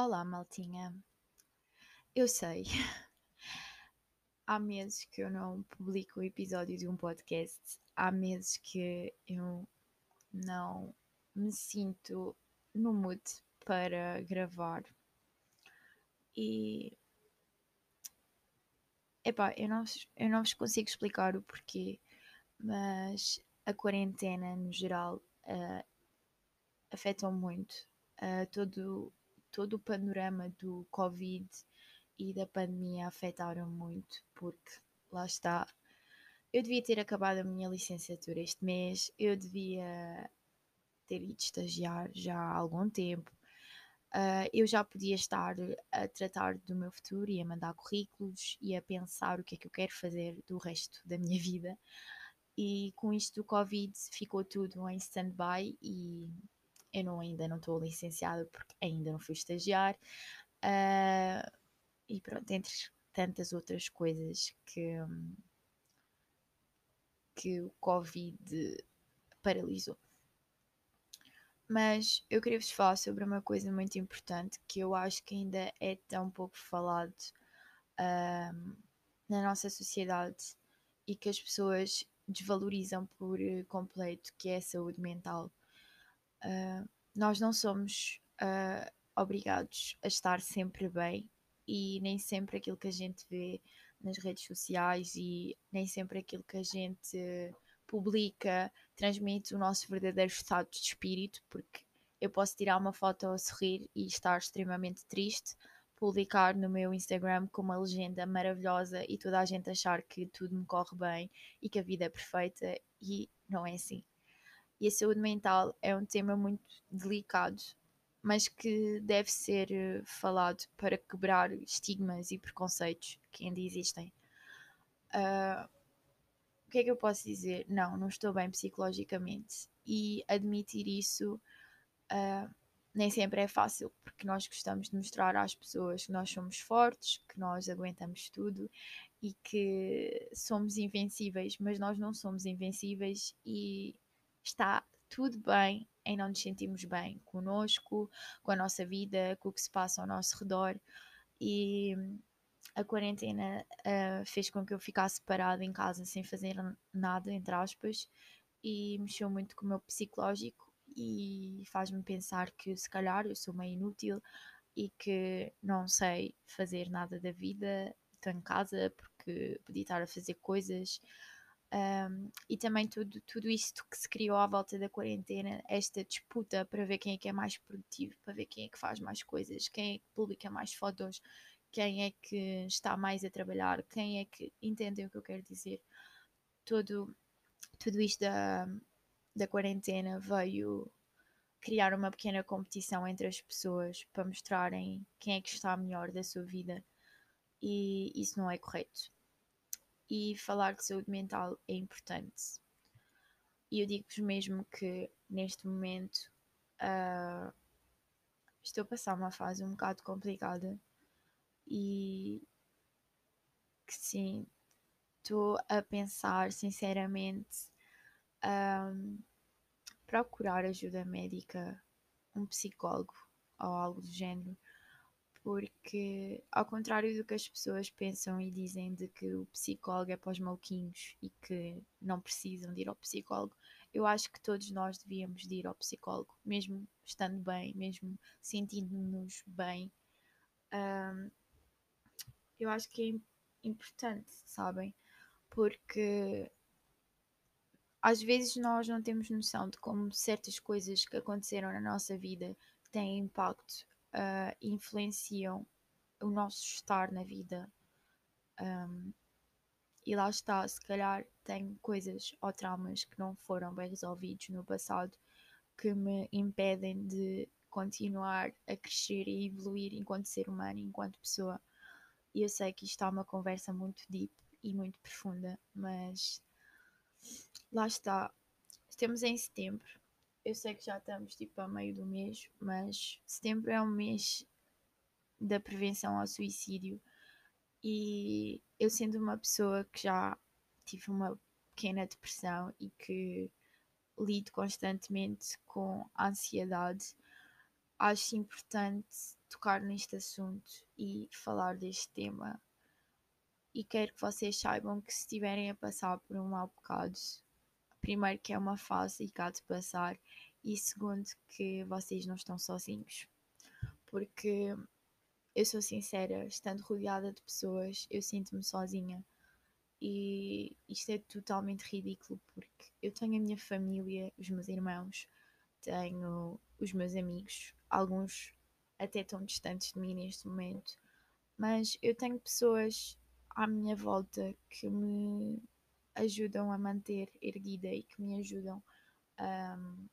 Olá, maltinha. Eu sei, há meses que eu não publico o episódio de um podcast, há meses que eu não me sinto no mood para gravar. E. Epá, eu não, eu não vos consigo explicar o porquê, mas a quarentena no geral uh, afetou muito uh, todo todo o panorama do Covid e da pandemia afetaram muito, porque lá está. Eu devia ter acabado a minha licenciatura este mês, eu devia ter ido estagiar já há algum tempo. Uh, eu já podia estar a tratar do meu futuro e a mandar currículos e a pensar o que é que eu quero fazer do resto da minha vida. E com isto do Covid ficou tudo em stand-by e eu não, ainda não estou licenciada porque ainda não fui estagiar. Uh, e pronto, entre tantas outras coisas que, que o Covid paralisou. Mas eu queria vos falar sobre uma coisa muito importante que eu acho que ainda é tão pouco falado uh, na nossa sociedade e que as pessoas desvalorizam por completo, que é a saúde mental. Uh, nós não somos uh, obrigados a estar sempre bem e nem sempre aquilo que a gente vê nas redes sociais e nem sempre aquilo que a gente publica transmite o nosso verdadeiro estado de espírito, porque eu posso tirar uma foto a sorrir e estar extremamente triste, publicar no meu Instagram com uma legenda maravilhosa e toda a gente achar que tudo me corre bem e que a vida é perfeita e não é assim. E a saúde mental é um tema muito delicado, mas que deve ser eh, falado para quebrar estigmas e preconceitos que ainda existem. Uh, o que é que eu posso dizer? Não, não estou bem psicologicamente. E admitir isso uh, nem sempre é fácil, porque nós gostamos de mostrar às pessoas que nós somos fortes, que nós aguentamos tudo e que somos invencíveis, mas nós não somos invencíveis e está tudo bem em não nos sentirmos bem conosco, com a nossa vida, com o que se passa ao nosso redor. E a quarentena uh, fez com que eu ficasse parada em casa sem fazer nada, entre aspas, e mexeu muito com o meu psicológico e faz-me pensar que se calhar eu sou meio inútil e que não sei fazer nada da vida, estou em casa porque podia estar a fazer coisas um, e também tudo, tudo isto que se criou à volta da quarentena, esta disputa para ver quem é que é mais produtivo, para ver quem é que faz mais coisas, quem é que publica mais fotos, quem é que está mais a trabalhar, quem é que entendem o que eu quero dizer. Todo, tudo isto da, da quarentena veio criar uma pequena competição entre as pessoas para mostrarem quem é que está melhor da sua vida e isso não é correto e falar de saúde mental é importante. E eu digo-vos mesmo que neste momento uh, estou a passar uma fase um bocado complicada e que sim, estou a pensar sinceramente um, procurar ajuda médica, um psicólogo ou algo do género porque, ao contrário do que as pessoas pensam e dizem de que o psicólogo é para os maluquinhos e que não precisam de ir ao psicólogo, eu acho que todos nós devíamos de ir ao psicólogo, mesmo estando bem, mesmo sentindo-nos bem. Um, eu acho que é importante, sabem? Porque às vezes nós não temos noção de como certas coisas que aconteceram na nossa vida têm impacto uh, influenciam o nosso estar na vida. Um, e lá está, se calhar tenho coisas ou traumas que não foram bem resolvidos no passado que me impedem de continuar a crescer e evoluir enquanto ser humano, enquanto pessoa. E eu sei que isto é uma conversa muito deep e muito profunda, mas lá está. Estamos em setembro eu sei que já estamos tipo a meio do mês, mas setembro é um mês da prevenção ao suicídio e eu sendo uma pessoa que já tive uma pequena depressão e que lido constantemente com ansiedade, acho importante tocar neste assunto e falar deste tema. E quero que vocês saibam que se estiverem a passar por um mau bocado, primeiro que é uma fase e cá de passar, e segundo que vocês não estão sozinhos. Porque eu sou sincera, estando rodeada de pessoas, eu sinto-me sozinha. E isto é totalmente ridículo porque eu tenho a minha família, os meus irmãos, tenho os meus amigos, alguns até tão distantes de mim neste momento, mas eu tenho pessoas à minha volta que me ajudam a manter erguida e que me ajudam um,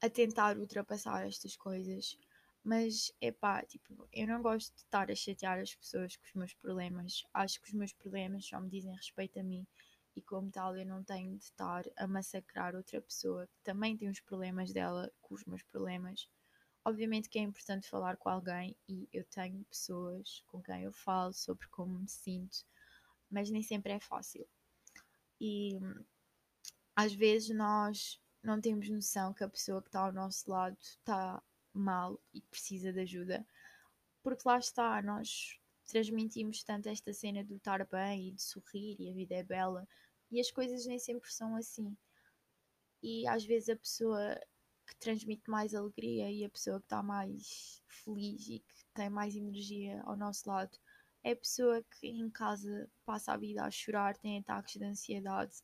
a tentar ultrapassar estas coisas. Mas é pá, tipo, eu não gosto de estar a chatear as pessoas com os meus problemas. Acho que os meus problemas só me dizem respeito a mim e, como tal, eu não tenho de estar a massacrar outra pessoa que também tem os problemas dela com os meus problemas. Obviamente que é importante falar com alguém e eu tenho pessoas com quem eu falo sobre como me sinto, mas nem sempre é fácil. E às vezes nós não temos noção que a pessoa que está ao nosso lado está mal e precisa de ajuda. Porque lá está, nós transmitimos tanto esta cena do estar bem e de sorrir e a vida é bela e as coisas nem sempre são assim. E às vezes a pessoa que transmite mais alegria e a pessoa que está mais feliz e que tem mais energia ao nosso lado é a pessoa que em casa passa a vida a chorar, tem ataques de ansiedade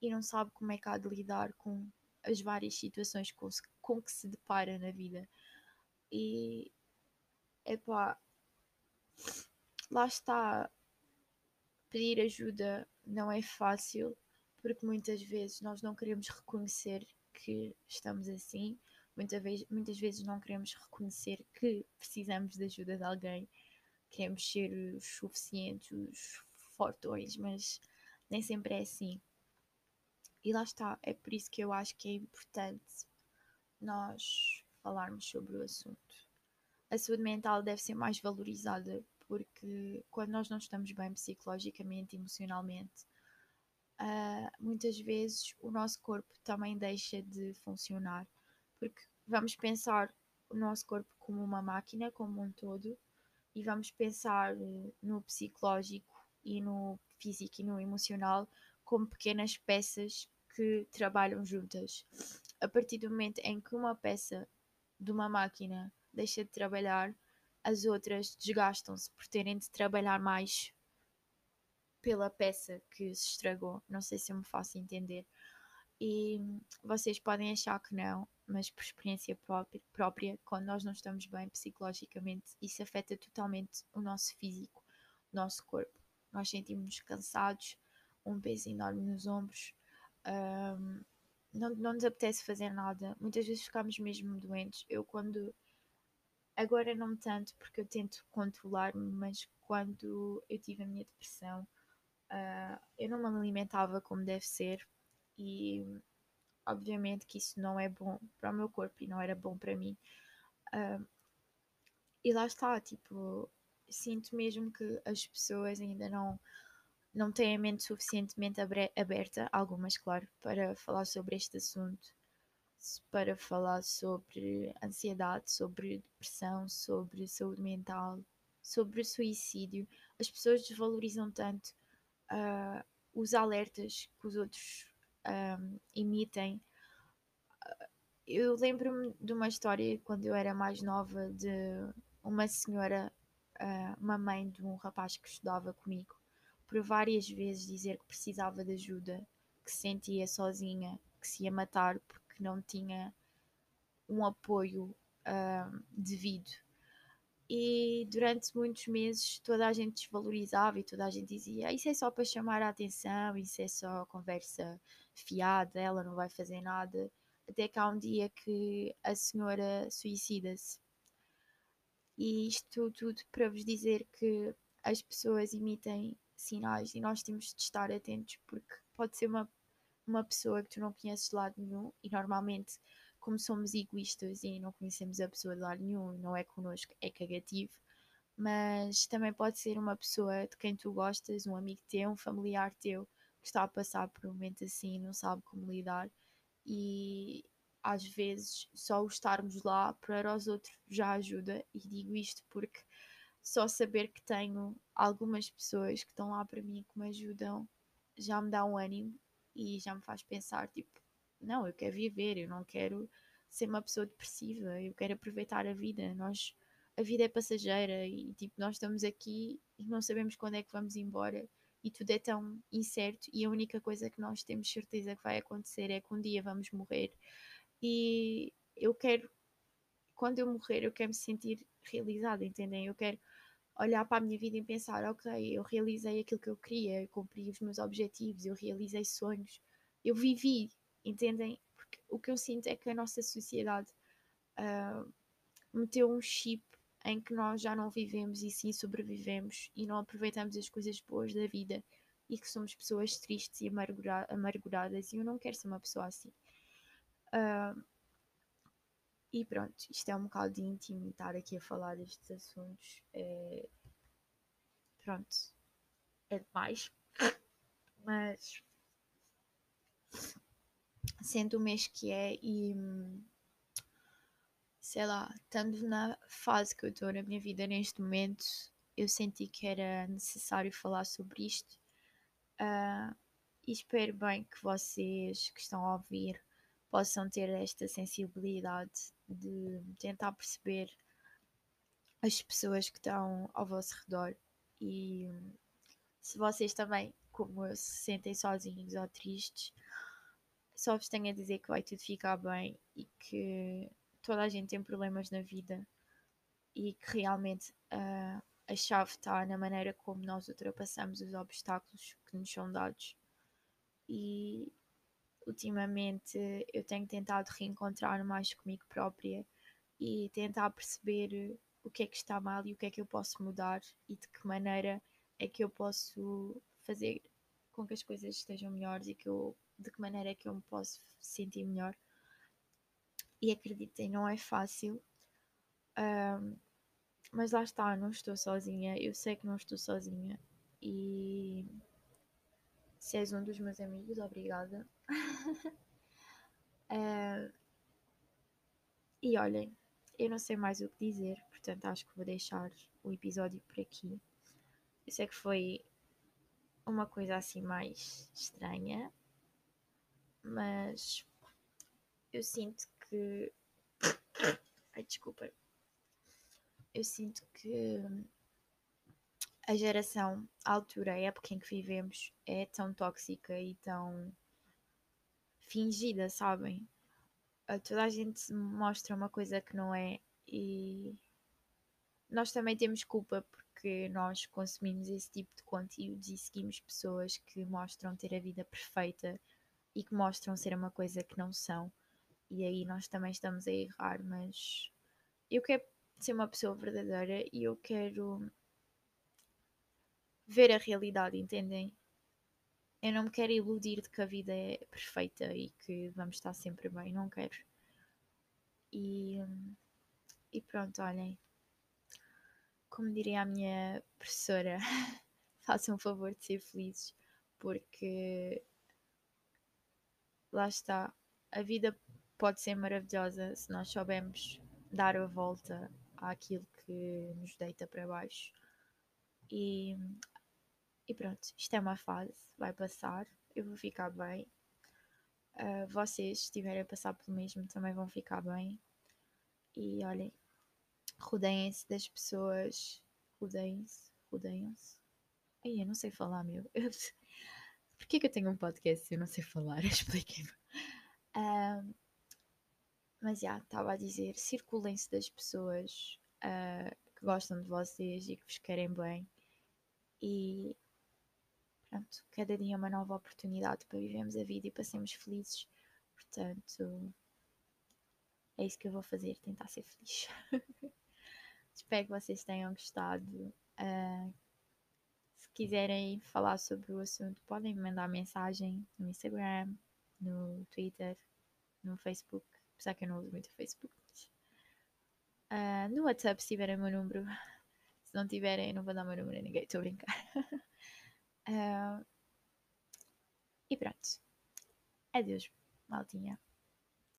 e não sabe como é que há de lidar com as várias situações com, com que se depara na vida. E epá, lá está. Pedir ajuda não é fácil, porque muitas vezes nós não queremos reconhecer que estamos assim, muitas vezes, muitas vezes não queremos reconhecer que precisamos de ajuda de alguém, queremos ser os suficientes, os fortões, mas nem sempre é assim. E lá está, é por isso que eu acho que é importante nós falarmos sobre o assunto. A saúde mental deve ser mais valorizada porque quando nós não estamos bem psicologicamente, emocionalmente, uh, muitas vezes o nosso corpo também deixa de funcionar. Porque vamos pensar o nosso corpo como uma máquina, como um todo, e vamos pensar no psicológico e no físico e no emocional como pequenas peças que trabalham juntas. A partir do momento em que uma peça de uma máquina deixa de trabalhar, as outras desgastam-se por terem de trabalhar mais pela peça que se estragou. Não sei se eu me faço entender. E vocês podem achar que não, mas por experiência própria, quando nós não estamos bem psicologicamente, isso afeta totalmente o nosso físico, o nosso corpo. Nós sentimos-nos cansados, um peso enorme nos ombros, um, não, não nos apetece fazer nada. Muitas vezes ficamos mesmo doentes. Eu quando agora não tanto porque eu tento controlar-me, mas quando eu tive a minha depressão, uh, eu não me alimentava como deve ser e obviamente que isso não é bom para o meu corpo e não era bom para mim. E lá está, tipo, sinto mesmo que as pessoas ainda não não têm a mente suficientemente aberta, algumas, claro, para falar sobre este assunto, para falar sobre ansiedade, sobre depressão, sobre saúde mental, sobre suicídio. As pessoas desvalorizam tanto uh, os alertas que os outros um, emitem. Eu lembro-me de uma história quando eu era mais nova de uma senhora, uh, uma mãe de um rapaz que estudava comigo por várias vezes dizer que precisava de ajuda, que se sentia sozinha, que se ia matar porque não tinha um apoio devido. E durante muitos meses toda a gente desvalorizava e toda a gente dizia: Isso é só para chamar a atenção, isso é só conversa fiada, ela não vai fazer nada. Até que há um dia que a senhora suicida-se. E isto tudo para vos dizer que as pessoas emitem sinais e nós temos de estar atentos porque pode ser uma, uma pessoa que tu não conheces de lado nenhum e normalmente como somos egoístas e não conhecemos a pessoa de lado nenhum, não é connosco, é cagativo, mas também pode ser uma pessoa de quem tu gostas, um amigo teu, um familiar teu que está a passar por um momento assim e não sabe como lidar e às vezes só o estarmos lá para os outros já ajuda. E digo isto porque só saber que tenho algumas pessoas que estão lá para mim que me ajudam já me dá um ânimo e já me faz pensar, tipo, não, eu quero viver, eu não quero ser uma pessoa depressiva, eu quero aproveitar a vida. Nós, a vida é passageira e tipo, nós estamos aqui e não sabemos quando é que vamos embora e tudo é tão incerto e a única coisa que nós temos certeza que vai acontecer é que um dia vamos morrer. E eu quero, quando eu morrer, eu quero me sentir realizada, entendem? Eu quero olhar para a minha vida e pensar, ok, eu realizei aquilo que eu queria, eu cumpri os meus objetivos, eu realizei sonhos, eu vivi, entendem? Porque o que eu sinto é que a nossa sociedade uh, meteu um chip em que nós já não vivemos e sim sobrevivemos e não aproveitamos as coisas boas da vida e que somos pessoas tristes e amargura amarguradas e eu não quero ser uma pessoa assim. Uh, e pronto, isto é um bocado de íntimo estar aqui a falar destes assuntos. É... Pronto, é demais. Mas sendo o mês que é e sei lá, estando na fase que eu estou na minha vida neste momento, eu senti que era necessário falar sobre isto. Uh, e espero bem que vocês que estão a ouvir possam ter esta sensibilidade de tentar perceber as pessoas que estão ao vosso redor e se vocês também, como eu, se sentem sozinhos ou tristes, só vos tenho a dizer que vai tudo ficar bem e que toda a gente tem problemas na vida e que realmente uh, a chave está na maneira como nós ultrapassamos os obstáculos que nos são dados. E ultimamente eu tenho tentado reencontrar mais comigo própria e tentar perceber o que é que está mal e o que é que eu posso mudar e de que maneira é que eu posso fazer com que as coisas estejam melhores e que eu, de que maneira é que eu me posso sentir melhor. E acreditem, não é fácil. Um, mas lá está, não estou sozinha. Eu sei que não estou sozinha. E se és um dos meus amigos, obrigada. uh, e olhem, eu não sei mais o que dizer, portanto acho que vou deixar o episódio por aqui. Eu sei que foi uma coisa assim mais estranha, mas eu sinto que. Ai, desculpa. Eu sinto que a geração, a altura, a época em que vivemos é tão tóxica e tão fingida, sabem? Toda a gente mostra uma coisa que não é e nós também temos culpa porque nós consumimos esse tipo de conteúdos e seguimos pessoas que mostram ter a vida perfeita e que mostram ser uma coisa que não são. E aí nós também estamos a errar, mas eu quero ser uma pessoa verdadeira e eu quero ver a realidade, entendem? Eu não me quero iludir de que a vida é perfeita e que vamos estar sempre bem, não quero. E, e pronto, olhem. Como diria a minha professora, façam um favor de ser felizes, porque lá está, a vida pode ser maravilhosa se nós soubermos dar a volta àquilo que nos deita para baixo. E e pronto, isto é uma fase, vai passar, eu vou ficar bem. Uh, vocês, se estiverem a passar pelo mesmo, também vão ficar bem. E olhem, rodeiem-se das pessoas. Rodeiem-se, rodeiam-se. Ai, eu não sei falar, meu. Porquê que eu tenho um podcast se eu não sei falar? Expliquem-me. Mas já, estava a dizer, circulem-se das pessoas uh, que gostam de vocês e que vos querem bem. E Pronto, cada dia é uma nova oportunidade para vivermos a vida e para sermos felizes. Portanto, é isso que eu vou fazer, tentar ser feliz. Espero que vocês tenham gostado. Uh, se quiserem falar sobre o assunto, podem me mandar mensagem no Instagram, no Twitter, no Facebook. Apesar que eu não uso muito o Facebook. Uh, no WhatsApp, se tiverem meu número. Se não tiverem, não vou dar meu número a ninguém, estou a brincar. Uh, e pronto. Adeus, maltinha.